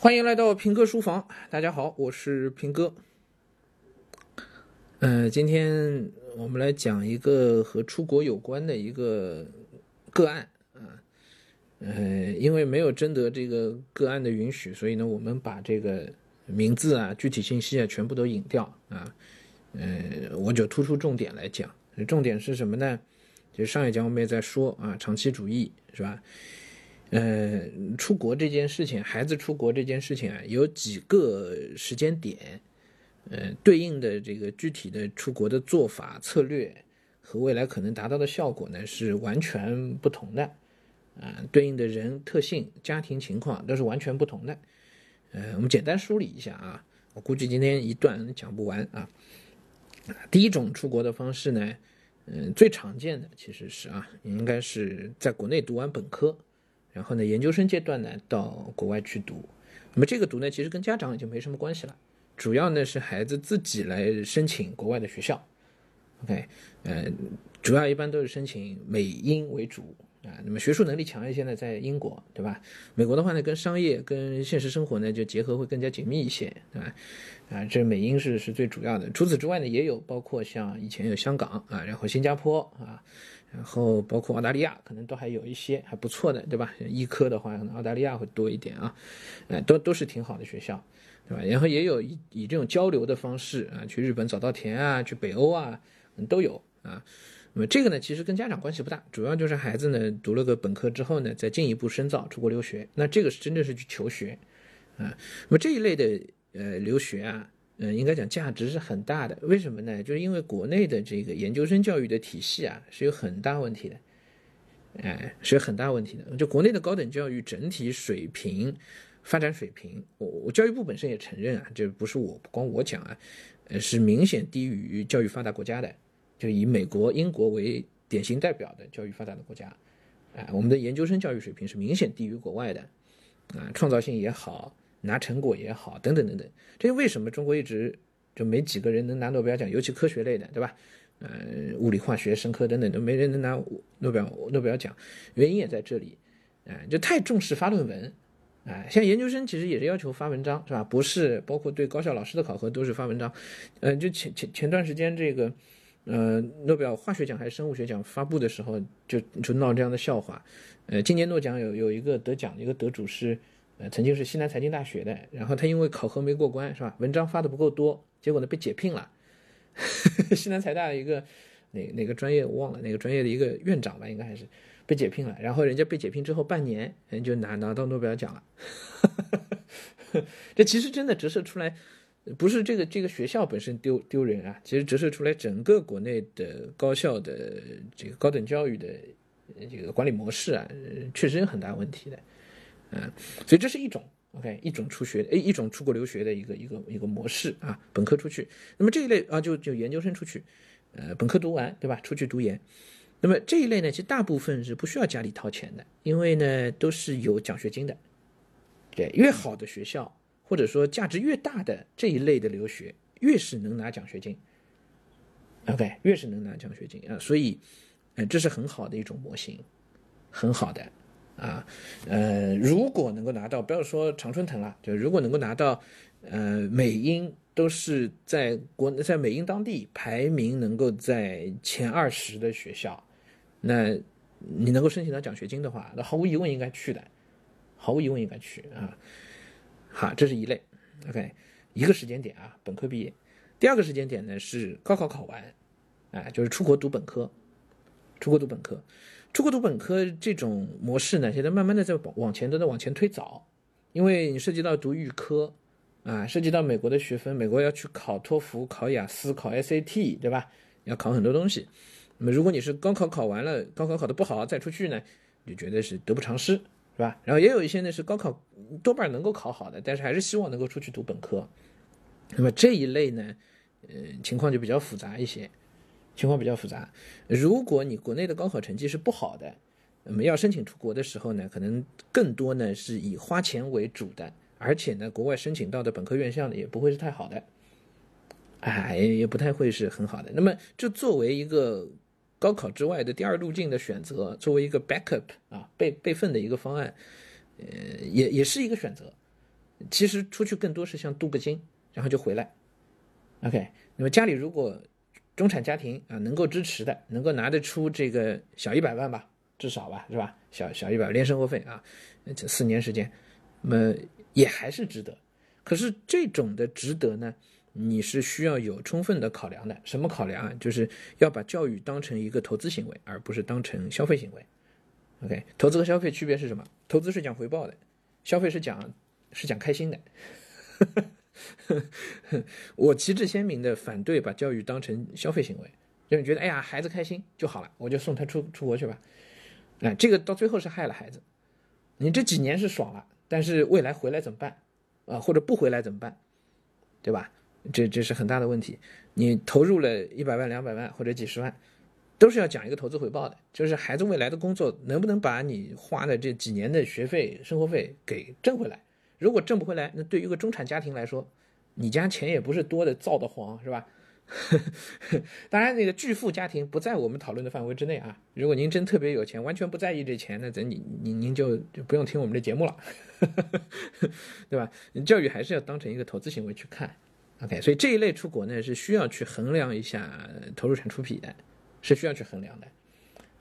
欢迎来到平哥书房，大家好，我是平哥。呃，今天我们来讲一个和出国有关的一个个案啊。呃，因为没有征得这个个案的允许，所以呢，我们把这个名字啊、具体信息啊全部都隐掉啊。呃，我就突出重点来讲，重点是什么呢？就上一讲我们也在说啊，长期主义是吧？呃，出国这件事情，孩子出国这件事情啊，有几个时间点，呃，对应的这个具体的出国的做法策略和未来可能达到的效果呢，是完全不同的，啊，对应的人特性、家庭情况都是完全不同的。呃，我们简单梳理一下啊，我估计今天一段讲不完啊。第一种出国的方式呢，嗯，最常见的其实是啊，应该是在国内读完本科。然后呢，研究生阶段呢，到国外去读，那么这个读呢，其实跟家长已经没什么关系了，主要呢是孩子自己来申请国外的学校，OK，呃，主要一般都是申请美英为主啊，那么学术能力强一些呢，在英国，对吧？美国的话呢，跟商业跟现实生活呢就结合会更加紧密一些，对吧？啊，这美英是是最主要的，除此之外呢，也有包括像以前有香港啊，然后新加坡啊。然后包括澳大利亚，可能都还有一些还不错的，对吧？医科的话，可能澳大利亚会多一点啊，哎，都都是挺好的学校，对吧？然后也有以以这种交流的方式啊，去日本早稻田啊，去北欧啊，都有啊。那么这个呢，其实跟家长关系不大，主要就是孩子呢读了个本科之后呢，再进一步深造出国留学，那这个是真的是去求学啊。那么这一类的呃留学啊。嗯，应该讲价值是很大的，为什么呢？就是因为国内的这个研究生教育的体系啊，是有很大问题的，哎，是有很大问题的。就国内的高等教育整体水平、发展水平，我我教育部本身也承认啊，这不是我不光我讲啊，呃，是明显低于教育发达国家的，就以美国、英国为典型代表的教育发达的国家，哎，我们的研究生教育水平是明显低于国外的，啊，创造性也好。拿成果也好，等等等等，这为什么中国一直就没几个人能拿诺贝尔奖？尤其科学类的，对吧？呃，物理、化学、生科等等都没人能拿诺贝尔诺贝尔奖，原因也在这里，哎，就太重视发论文，哎，像研究生其实也是要求发文章，是吧？博士包括对高校老师的考核都是发文章，呃，就前前前段时间这个，呃，诺贝尔化学奖还是生物学奖发布的时候，就就闹这样的笑话，呃，今年诺奖有有一个得奖的一个得主是。呃，曾经是西南财经大学的，然后他因为考核没过关，是吧？文章发的不够多，结果呢被解聘了。西南财大的一个哪哪个专业我忘了，哪个专业的一个院长吧，应该还是被解聘了。然后人家被解聘之后半年，人就拿拿到诺贝尔奖了。这其实真的折射出来，不是这个这个学校本身丢丢人啊，其实折射出来整个国内的高校的这个高等教育的这个管理模式啊，确实有很大问题的。嗯，所以这是一种 OK 一种出学诶一种出国留学的一个一个一个模式啊，本科出去，那么这一类啊就就研究生出去，呃本科读完对吧？出去读研，那么这一类呢，其实大部分是不需要家里掏钱的，因为呢都是有奖学金的，对，越好的学校或者说价值越大的这一类的留学，越是能拿奖学金，OK 越是能拿奖学金啊，所以，呃这是很好的一种模型，很好的。啊，呃，如果能够拿到，不要说常春藤了，就如果能够拿到，呃，美英都是在国在美英当地排名能够在前二十的学校，那你能够申请到奖学金的话，那毫无疑问应该去的，毫无疑问应该去啊。好，这是一类，OK，一个时间点啊，本科毕业。第二个时间点呢是高考考完，哎，就是出国读本科，出国读本科。出国读本科这种模式呢，现在慢慢的在往前都在往前推早，因为你涉及到读预科，啊，涉及到美国的学分，美国要去考托福、考雅思、考 SAT，对吧？要考很多东西。那么如果你是高考考完了，高考考的不好再出去呢，就觉得是得不偿失，是吧？然后也有一些呢是高考多半能够考好的，但是还是希望能够出去读本科。那么这一类呢，呃，情况就比较复杂一些。情况比较复杂，如果你国内的高考成绩是不好的，那么要申请出国的时候呢，可能更多呢是以花钱为主的，而且呢，国外申请到的本科院校呢也不会是太好的，哎，也不太会是很好的。那么，这作为一个高考之外的第二路径的选择，作为一个 backup 啊备备份的一个方案，呃，也也是一个选择，其实出去更多是像镀个金，然后就回来。OK，那么家里如果中产家庭啊能够支持的，能够拿得出这个小一百万吧，至少吧，是吧？小小一百万连生活费啊，这四年时间，那么也还是值得。可是这种的值得呢，你是需要有充分的考量的。什么考量啊？就是要把教育当成一个投资行为，而不是当成消费行为。OK，投资和消费区别是什么？投资是讲回报的，消费是讲是讲开心的。我旗帜鲜明的反对把教育当成消费行为，就是觉得哎呀孩子开心就好了，我就送他出出国去吧。哎，这个到最后是害了孩子。你这几年是爽了，但是未来回来怎么办？啊，或者不回来怎么办？对吧？这这是很大的问题。你投入了一百万、两百万或者几十万，都是要讲一个投资回报的，就是孩子未来的工作能不能把你花的这几年的学费、生活费给挣回来？如果挣不回来，那对于一个中产家庭来说，你家钱也不是多的造的慌，是吧？当然，那个巨富家庭不在我们讨论的范围之内啊。如果您真特别有钱，完全不在意这钱，那咱您您您就就不用听我们这节目了，对吧？教育还是要当成一个投资行为去看。OK，所以这一类出国呢，是需要去衡量一下投入产出比的，是需要去衡量的。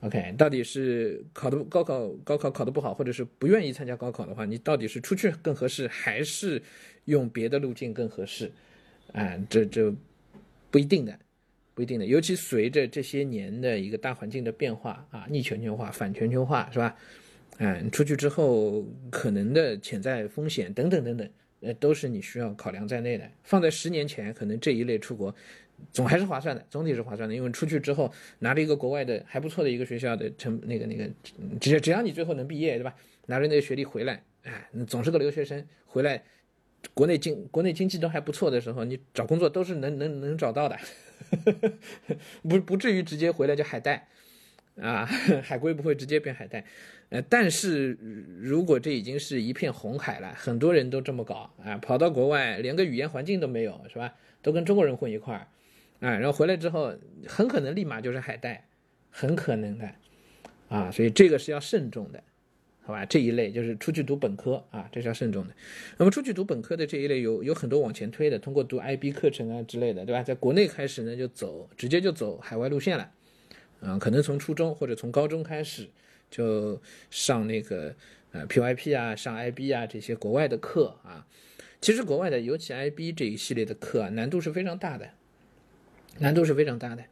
OK，到底是考的高考高考考的不好，或者是不愿意参加高考的话，你到底是出去更合适，还是用别的路径更合适？啊，这这不一定的，不一定的。尤其随着这些年的一个大环境的变化啊，逆全球化、反全球化，是吧？嗯，出去之后可能的潜在风险等等等等，呃，都是你需要考量在内的。放在十年前，可能这一类出国。总还是划算的，总体是划算的，因为出去之后拿着一个国外的还不错的一个学校的成那个那个，只只要你最后能毕业，对吧？拿着那个学历回来，哎，总是个留学生回来，国内经国内经济都还不错的时候，你找工作都是能能能找到的，不不至于直接回来就海带啊，海归不会直接变海带，呃，但是如果这已经是一片红海了，很多人都这么搞啊，跑到国外连个语言环境都没有，是吧？都跟中国人混一块儿。啊，然后回来之后，很可能立马就是海带，很可能的，啊，所以这个是要慎重的，好吧？这一类就是出去读本科啊，这是要慎重的。那么出去读本科的这一类有有很多往前推的，通过读 IB 课程啊之类的，对吧？在国内开始呢，就走直接就走海外路线了，啊，可能从初中或者从高中开始就上那个呃 PYP 啊，上 IB 啊这些国外的课啊。其实国外的尤其 IB 这一系列的课啊，难度是非常大的。难度是非常大的，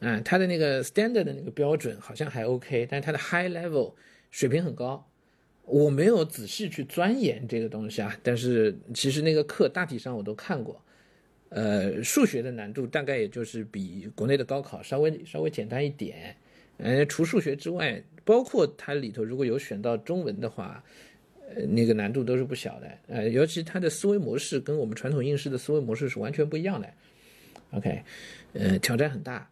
啊，它的那个 standard 的那个标准好像还 OK，但是它的 high level 水平很高。我没有仔细去钻研这个东西啊，但是其实那个课大体上我都看过。呃，数学的难度大概也就是比国内的高考稍微稍微简单一点。呃，除数学之外，包括它里头如果有选到中文的话，呃，那个难度都是不小的。呃，尤其它的思维模式跟我们传统应试的思维模式是完全不一样的。OK。呃，挑战很大，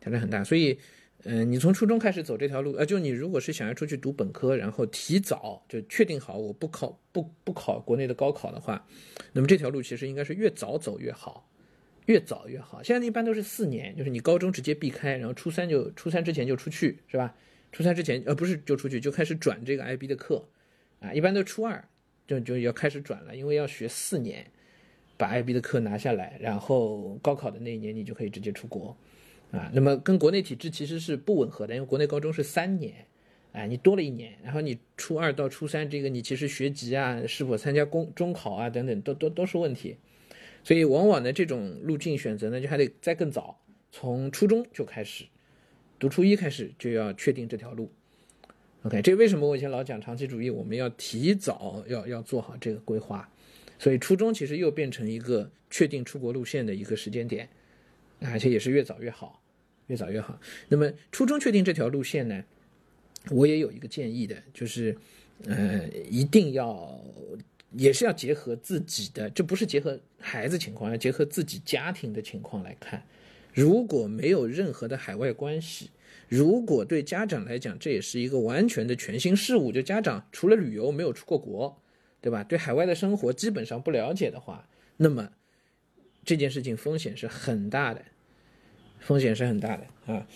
挑战很大，所以，嗯，你从初中开始走这条路，呃，就你如果是想要出去读本科，然后提早就确定好我不考不不考国内的高考的话，那么这条路其实应该是越早走越好，越早越好。现在一般都是四年，就是你高中直接避开，然后初三就初三之前就出去，是吧？初三之前呃不是就出去就开始转这个 IB 的课，啊，一般都初二就就要开始转了，因为要学四年。把 IB 的课拿下来，然后高考的那一年你就可以直接出国，啊，那么跟国内体制其实是不吻合的，因为国内高中是三年，哎，你多了一年，然后你初二到初三这个你其实学籍啊，是否参加公中考啊等等都都都是问题，所以往往呢这种路径选择呢就还得再更早，从初中就开始，读初一开始就要确定这条路，OK，这为什么我以前老讲长期主义，我们要提早要要做好这个规划。所以初中其实又变成一个确定出国路线的一个时间点，而且也是越早越好，越早越好。那么初中确定这条路线呢，我也有一个建议的，就是，呃，一定要也是要结合自己的，这不是结合孩子情况，要结合自己家庭的情况来看。如果没有任何的海外关系，如果对家长来讲这也是一个完全的全新事物，就家长除了旅游没有出过国。对吧？对海外的生活基本上不了解的话，那么这件事情风险是很大的，风险是很大的啊。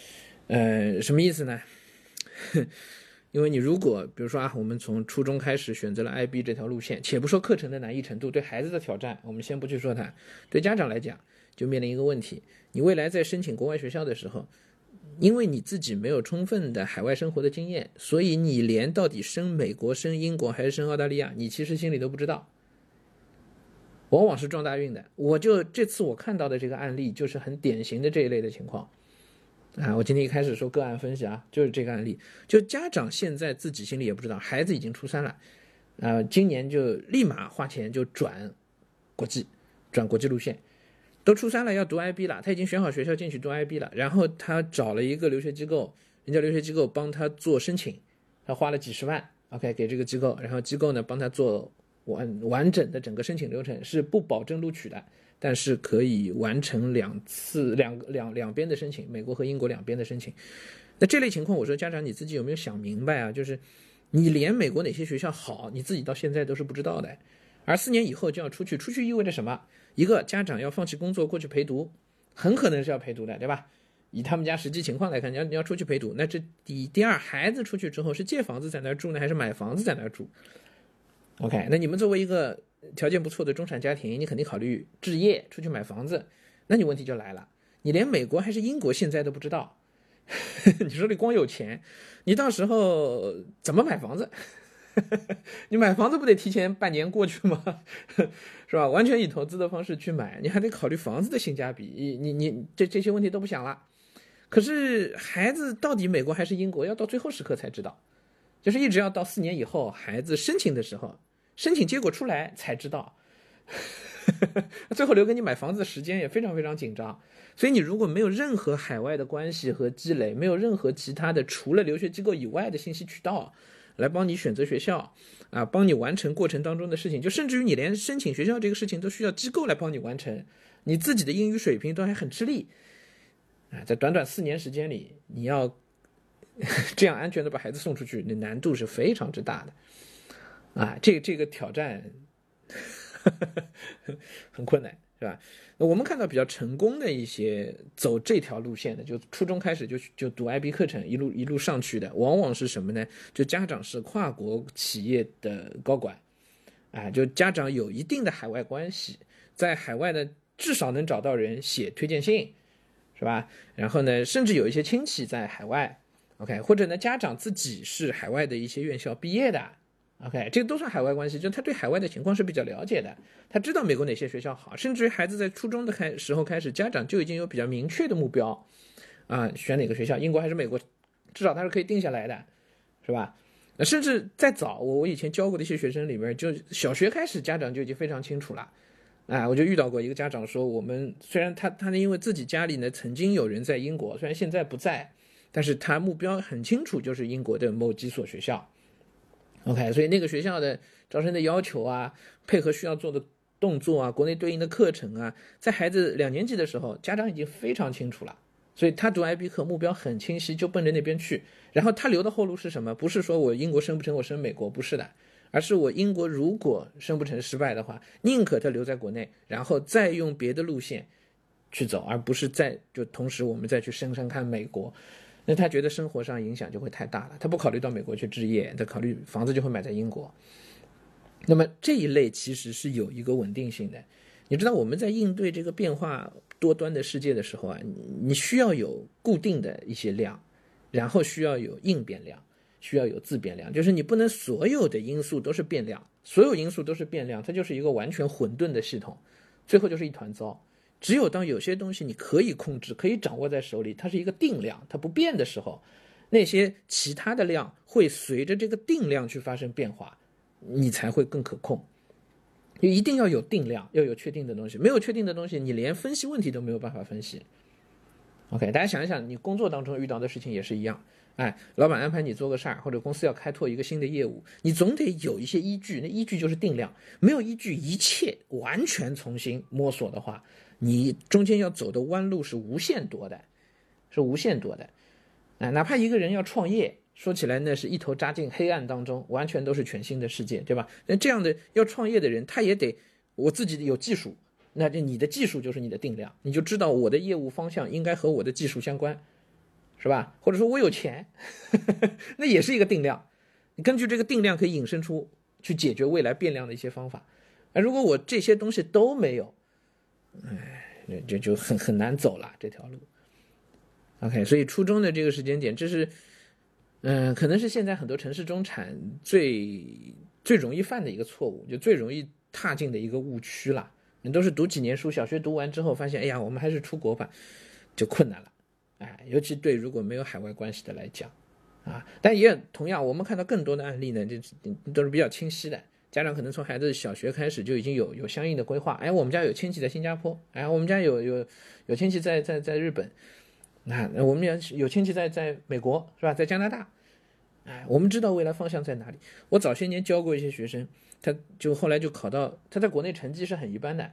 呃，什么意思呢？因为你如果比如说啊，我们从初中开始选择了 IB 这条路线，且不说课程的难易程度，对孩子的挑战，我们先不去说它，对家长来讲就面临一个问题：你未来在申请国外学校的时候，因为你自己没有充分的海外生活的经验，所以你连到底升美国、升英国还是升澳大利亚，你其实心里都不知道。往往是撞大运的。我就这次我看到的这个案例，就是很典型的这一类的情况。啊，我今天一开始说个案分析啊，就是这个案例，就家长现在自己心里也不知道，孩子已经初三了，啊，今年就立马花钱就转国际，转国际路线，都初三了要读 IB 了，他已经选好学校进去读 IB 了，然后他找了一个留学机构，人家留学机构帮他做申请，他花了几十万，OK 给这个机构，然后机构呢帮他做。完完整的整个申请流程是不保证录取的，但是可以完成两次两两两边的申请，美国和英国两边的申请。那这类情况，我说家长你自己有没有想明白啊？就是你连美国哪些学校好，你自己到现在都是不知道的。而四年以后就要出去，出去意味着什么？一个家长要放弃工作过去陪读，很可能是要陪读的，对吧？以他们家实际情况来看，你要你要出去陪读，那这第第二孩子出去之后是借房子在那儿住呢，还是买房子在那儿住？OK，那你们作为一个条件不错的中产家庭，你肯定考虑置业出去买房子，那你问题就来了，你连美国还是英国现在都不知道，你说你光有钱，你到时候怎么买房子？你买房子不得提前半年过去吗？是吧？完全以投资的方式去买，你还得考虑房子的性价比，你你这这些问题都不想了。可是孩子到底美国还是英国，要到最后时刻才知道，就是一直要到四年以后孩子申请的时候。申请结果出来才知道，最后留给你买房子的时间也非常非常紧张。所以你如果没有任何海外的关系和积累，没有任何其他的除了留学机构以外的信息渠道来帮你选择学校啊，帮你完成过程当中的事情，就甚至于你连申请学校这个事情都需要机构来帮你完成，你自己的英语水平都还很吃力啊，在短短四年时间里，你要 这样安全的把孩子送出去，那难度是非常之大的。啊，这这个挑战 很困难，是吧？那我们看到比较成功的一些走这条路线的，就初中开始就就读 IB 课程，一路一路上去的，往往是什么呢？就家长是跨国企业的高管，啊，就家长有一定的海外关系，在海外呢至少能找到人写推荐信，是吧？然后呢，甚至有一些亲戚在海外，OK，或者呢家长自己是海外的一些院校毕业的。OK，这都算海外关系，就他对海外的情况是比较了解的，他知道美国哪些学校好，甚至于孩子在初中的开时候开始，家长就已经有比较明确的目标，啊，选哪个学校，英国还是美国，至少他是可以定下来的，是吧？那甚至再早，我我以前教过的一些学生里面，就小学开始，家长就已经非常清楚了，啊，我就遇到过一个家长说，我们虽然他他呢，因为自己家里呢曾经有人在英国，虽然现在不在，但是他目标很清楚，就是英国的某几所学校。OK，所以那个学校的招生的要求啊，配合需要做的动作啊，国内对应的课程啊，在孩子两年级的时候，家长已经非常清楚了。所以他读 IB 课目标很清晰，就奔着那边去。然后他留的后路是什么？不是说我英国升不成，我升美国，不是的，而是我英国如果升不成失败的话，宁可他留在国内，然后再用别的路线去走，而不是再就同时我们再去升升看美国。那他觉得生活上影响就会太大了，他不考虑到美国去置业，他考虑房子就会买在英国。那么这一类其实是有一个稳定性的。你知道我们在应对这个变化多端的世界的时候啊，你需要有固定的一些量，然后需要有应变量，需要有自变量，就是你不能所有的因素都是变量，所有因素都是变量，它就是一个完全混沌的系统，最后就是一团糟。只有当有些东西你可以控制、可以掌握在手里，它是一个定量，它不变的时候，那些其他的量会随着这个定量去发生变化，你才会更可控。就一定要有定量，要有确定的东西，没有确定的东西，你连分析问题都没有办法分析。OK，大家想一想，你工作当中遇到的事情也是一样。哎，老板安排你做个事儿，或者公司要开拓一个新的业务，你总得有一些依据，那依据就是定量。没有依据，一切完全重新摸索的话。你中间要走的弯路是无限多的，是无限多的，啊，哪怕一个人要创业，说起来那是一头扎进黑暗当中，完全都是全新的世界，对吧？那这样的要创业的人，他也得我自己有技术，那就你的技术就是你的定量，你就知道我的业务方向应该和我的技术相关，是吧？或者说我有钱，那也是一个定量。你根据这个定量可以引申出去解决未来变量的一些方法。那如果我这些东西都没有，哎，那这就很很难走了这条路。OK，所以初中的这个时间点，这是，嗯，可能是现在很多城市中产最最容易犯的一个错误，就最容易踏进的一个误区了。你都是读几年书，小学读完之后发现，哎呀，我们还是出国吧，就困难了。哎，尤其对如果没有海外关系的来讲，啊，但也同样，我们看到更多的案例呢，这都是比较清晰的。家长可能从孩子小学开始就已经有有相应的规划。哎，我们家有亲戚在新加坡，哎，我们家有有有亲戚在在在日本。那我们也有亲戚在在美国是吧，在加拿大，哎，我们知道未来方向在哪里。我早些年教过一些学生，他就后来就考到，他在国内成绩是很一般的，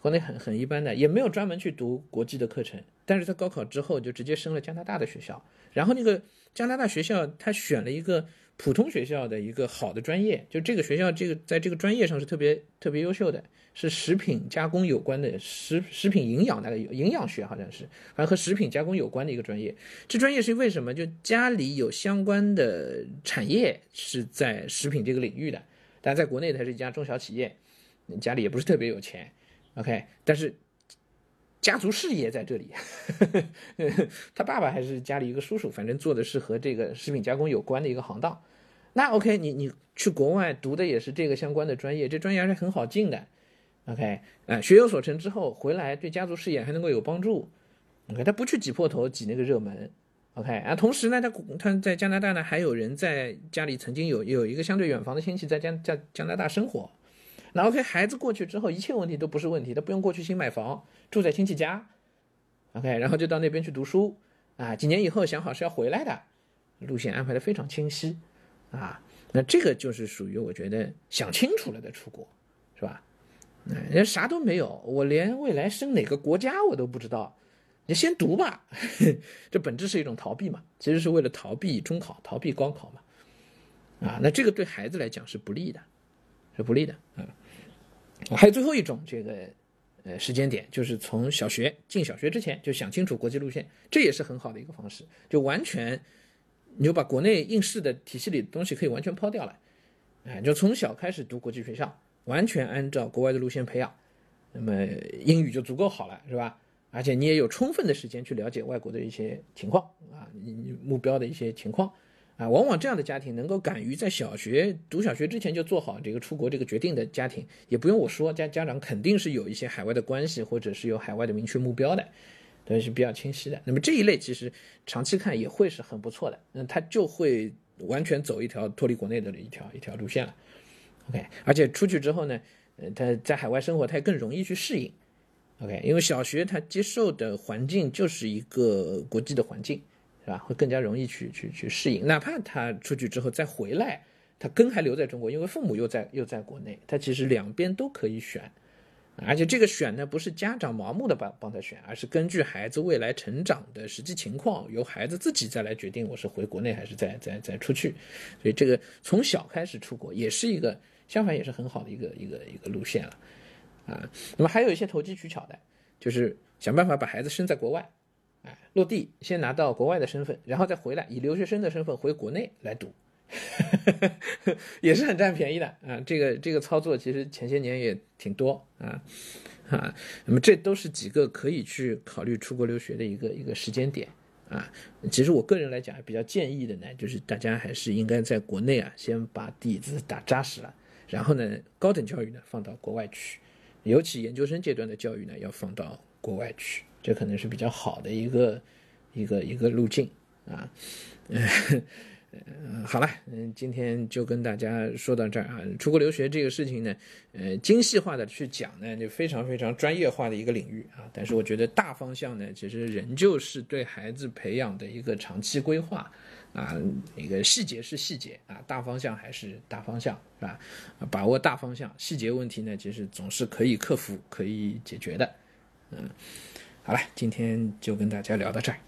国内很很一般的，也没有专门去读国际的课程，但是他高考之后就直接升了加拿大的学校，然后那个加拿大学校他选了一个。普通学校的一个好的专业，就这个学校这个在这个专业上是特别特别优秀的，是食品加工有关的食食品营养那个营养学好像是，反正和食品加工有关的一个专业。这专业是为什么？就家里有相关的产业是在食品这个领域的，但在国内它是一家中小企业，家里也不是特别有钱，OK，但是家族事业在这里，他爸爸还是家里一个叔叔，反正做的是和这个食品加工有关的一个行当。那 OK，你你去国外读的也是这个相关的专业，这专业还是很好进的。OK，啊，学有所成之后回来对家族事业还能够有帮助。OK，他不去挤破头挤那个热门。OK，啊，同时呢，他他在加拿大呢还有人在家里曾经有有一个相对远房的亲戚在加加加拿大生活。那 OK，孩子过去之后一切问题都不是问题，都不用过去新买房，住在亲戚家。OK，然后就到那边去读书。啊，几年以后想好是要回来的，路线安排的非常清晰。啊，那这个就是属于我觉得想清楚了的出国，是吧？人家啥都没有，我连未来升哪个国家我都不知道，你先读吧。这本质是一种逃避嘛，其实是为了逃避中考、逃避高考嘛。啊，那这个对孩子来讲是不利的，是不利的。嗯，还有最后一种这个呃时间点，就是从小学进小学之前就想清楚国际路线，这也是很好的一个方式，就完全。你就把国内应试的体系里的东西可以完全抛掉了，哎，就从小开始读国际学校，完全按照国外的路线培养，那么英语就足够好了，是吧？而且你也有充分的时间去了解外国的一些情况啊，你目标的一些情况啊，往往这样的家庭能够敢于在小学读小学之前就做好这个出国这个决定的家庭，也不用我说，家家长肯定是有一些海外的关系，或者是有海外的明确目标的。对，是比较清晰的。那么这一类其实长期看也会是很不错的。那他就会完全走一条脱离国内的一条一条路线了。OK，而且出去之后呢，呃，他在海外生活他也更容易去适应。OK，因为小学他接受的环境就是一个国际的环境，是吧？会更加容易去去去适应。哪怕他出去之后再回来，他根还留在中国，因为父母又在又在国内，他其实两边都可以选。而且这个选呢，不是家长盲目的帮帮他选，而是根据孩子未来成长的实际情况，由孩子自己再来决定我是回国内还是再再再出去。所以这个从小开始出国也是一个相反也是很好的一个一个一个路线了啊。那么还有一些投机取巧的，就是想办法把孩子生在国外，哎，落地先拿到国外的身份，然后再回来以留学生的身份回国内来读。也是很占便宜的啊！这个这个操作其实前些年也挺多啊啊。那么这都是几个可以去考虑出国留学的一个一个时间点啊。其实我个人来讲比较建议的呢，就是大家还是应该在国内啊先把底子打扎实了，然后呢高等教育呢放到国外去，尤其研究生阶段的教育呢要放到国外去，这可能是比较好的一个一个一个路径啊。嗯，好了，嗯，今天就跟大家说到这儿啊。出国留学这个事情呢，呃，精细化的去讲呢，就非常非常专业化的一个领域啊。但是我觉得大方向呢，其实仍旧是对孩子培养的一个长期规划啊。一个细节是细节啊，大方向还是大方向，是吧？把握大方向，细节问题呢，其实总是可以克服、可以解决的。嗯，好了，今天就跟大家聊到这儿。